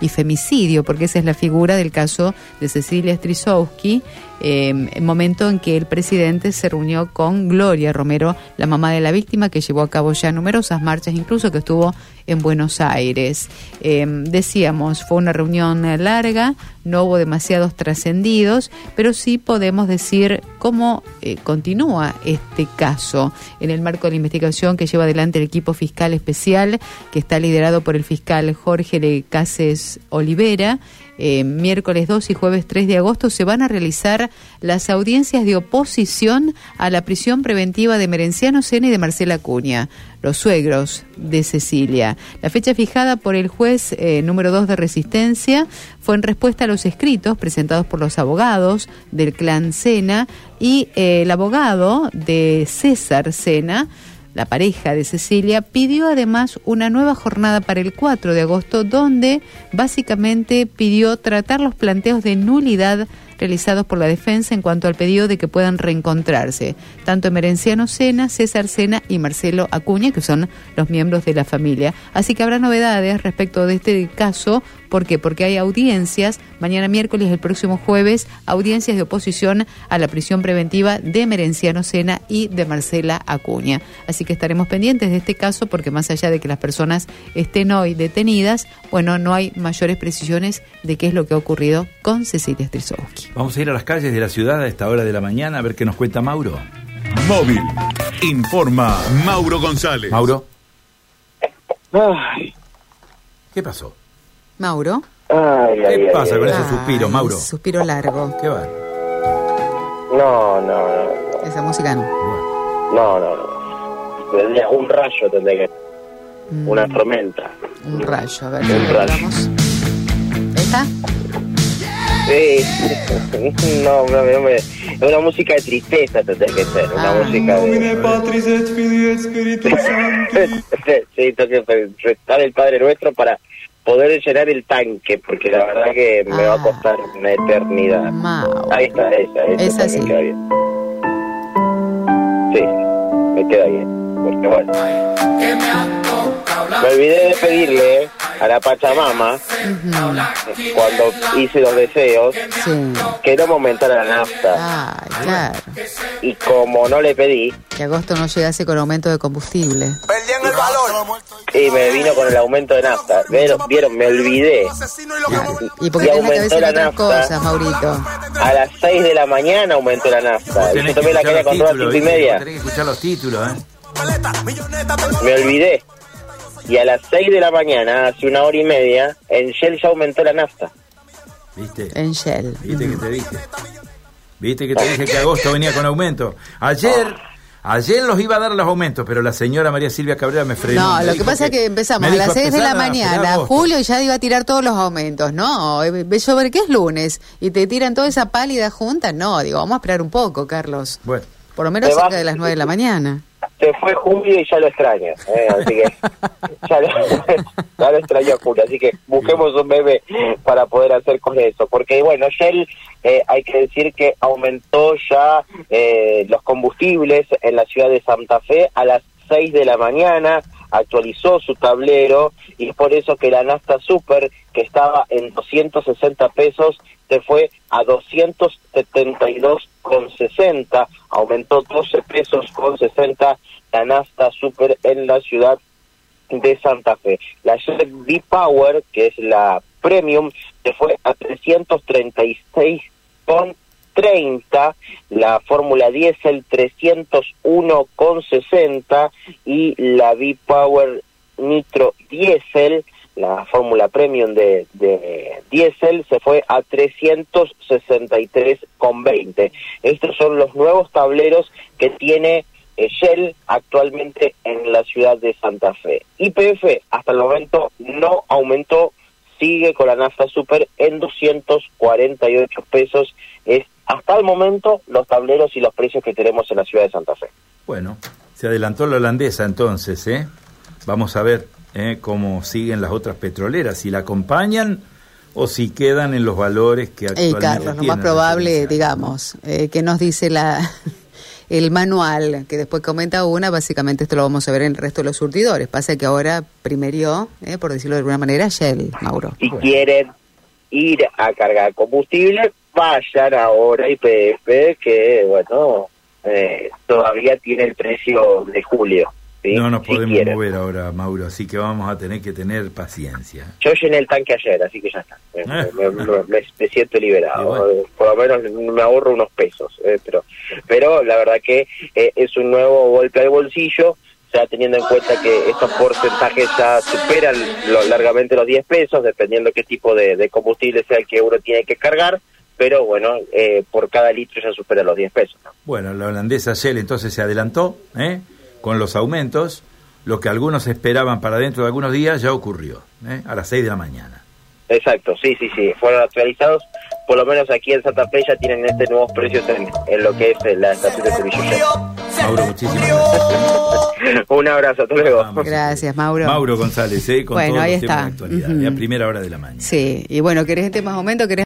y femicidio, porque esa es la figura del caso de Cecilia Strisowski, eh, momento en que el presidente se reunió con Gloria Romero, la mamá de la víctima, que llevó a cabo ya numerosas marchas, incluso que estuvo en Buenos Aires. Eh, decíamos, fue una reunión larga, no hubo demasiados trascendidos, pero sí podemos decir cómo eh, continúa este caso en el marco de la investigación que lleva adelante el equipo fiscal especial, que está liderado por el fiscal Jorge Le Cases Olivera. Eh, miércoles 2 y jueves 3 de agosto se van a realizar las audiencias de oposición a la prisión preventiva de Merenciano Sena y de Marcela Cuña, los suegros de Cecilia. La fecha fijada por el juez eh, número 2 de Resistencia fue en respuesta a los escritos presentados por los abogados del clan Sena y eh, el abogado de César Sena la pareja de Cecilia, pidió además una nueva jornada para el 4 de agosto, donde básicamente pidió tratar los planteos de nulidad realizados por la defensa en cuanto al pedido de que puedan reencontrarse, tanto Emerenciano Sena, César Sena y Marcelo Acuña, que son los miembros de la familia. Así que habrá novedades respecto de este caso. ¿Por qué? Porque hay audiencias, mañana miércoles, el próximo jueves, audiencias de oposición a la prisión preventiva de Merenciano Sena y de Marcela Acuña. Así que estaremos pendientes de este caso porque más allá de que las personas estén hoy detenidas, bueno, no hay mayores precisiones de qué es lo que ha ocurrido con Cecilia Strisowski. Vamos a ir a las calles de la ciudad a esta hora de la mañana a ver qué nos cuenta Mauro. Móvil. Informa Mauro González. Mauro, Ay, ¿qué pasó? Mauro. ay, ¿Qué ay, pasa ay, con ay. ese suspiro, Ay, Mauro? Suspiro largo. ¿Qué va? No, no, no, Esa música no. No, no, no. Tendría un rayo, tendría que. Mm, Una tormenta. un rayo, a ver Un rayo. ¿Esta? Sí, no, no, no me- es una música de tristeza tendría que ser, una Ah. música de... sí, tengo que restar el Padre Nuestro para poder llenar el tanque, porque la verdad que me va a Ah. costar una eternidad. Ahí está, esa, esa, Esa sí. queda bien. Sí, me queda bien, porque bueno. Me olvidé de pedirle a la Pachamama, cuando hice los deseos, Sí. que no me aumentara la nafta. Ay, claro. Y como no le pedí, Que agosto no llegase con aumento de combustible. y me vino con el aumento de nafta. Vieron, vieron me olvidé. Y porque Y la aumentó en la nafta. cosas, Maurito. A las 6 de la mañana aumentó la nafta. Y yo tomé la escuchar quería los controlar a títulos, cinco y ¿viste? media. Tenés que escuchar los títulos, ¿eh? Me olvidé. Y a las 6 de la mañana, hace una hora y media, en Shell ya aumentó la nafta. ¿Viste? En Shell. ¿Viste que te dije? ¿Viste que te dije que agosto venía con aumento? Ayer, ayer los iba a dar los aumentos, pero la señora María Silvia Cabrera me frenó. No, Me lo que pasa es que empezamos a las dijo, 6 de la "Empezá a mañana, esperar agosto". Julio y ya iba a tirar todos los aumentos. No, eh, yo ver que es lunes y te tiran toda esa pálida junta. No, digo, vamos a esperar un poco, Carlos. Bueno, Por lo menos cerca de las 9 de la mañana. Se fue Julio y ya lo extraño. ¿eh? Así que ya lo, ya lo extraño a Julio. Así que busquemos un bebé para poder hacer con eso. Porque, bueno, Shell, eh, hay que decir que aumentó ya eh, los combustibles en la ciudad de Santa Fe a las 6 de la mañana. Actualizó su tablero y es por eso que la Nafta Super, que estaba en 260 pesos, se fue a 272,60, aumentó 12 pesos con 60 la nafta super en la ciudad de Santa Fe. La Shell V-Power, que es la premium, se fue a 336,30, la Fórmula Diesel 301,60 y la V-Power Nitro Diesel la fórmula premium de, de diésel se fue a 363,20. Estos son los nuevos tableros que tiene eh, Shell actualmente en la ciudad de Santa Fe. YPF hasta el momento no aumentó, sigue con la nafta super en 248 pesos. Es hasta el momento los tableros y los precios que tenemos en la ciudad de Santa Fe. bueno, se adelantó la holandesa entonces, ¿eh? Vamos a ver ¿eh? cómo siguen las otras petroleras, si la acompañan o si quedan en los valores que actualmente Carlos, lo más probable, digamos, eh, que nos dice la el manual que después comenta una, básicamente esto lo vamos a ver en el resto de los surtidores. Pasa que ahora primerió, eh, por decirlo de alguna manera, Shell, Mauro. Si quieren ir a cargar combustible, vayan ahora IPF, que bueno, eh, todavía tiene el precio de julio. ¿sí? No nos Si podemos quieren. mover ahora, Mauro, así que vamos a tener que tener paciencia. Yo llené el tanque ayer, así que ya está. Me, Ah. me- me- me- me siento liberado. Bueno. Por lo menos me ahorro unos pesos. eh, pero, pero la verdad que eh, es un nuevo golpe al bolsillo. Ya teniendo en cuenta que estos porcentajes ya superan lo- largamente los 10 pesos, dependiendo qué tipo de, de combustible sea el que uno tiene que cargar. Pero bueno, eh, por cada litro ya supera los 10 pesos. ¿no? Bueno, la holandesa Shell entonces se adelantó ¿eh? con los aumentos. Lo que algunos esperaban para dentro de algunos días ya ocurrió, ¿eh? a las 6 de la mañana. Exacto, sí, sí, sí. Fueron actualizados. Por lo menos aquí en Santa Fe ya tienen este nuevos precios en, en lo que es la estación de servicio Shell. Mauro, muchísimas gracias. Un abrazo, hasta luego. Vamos. Gracias, Mauro. Mauro González, ¿eh? con Bueno, todos ahí los temas está. de actualidad. ¿eh? a primera hora de la mañana. Sí, y bueno, ¿querés este más aumento? ¿Querés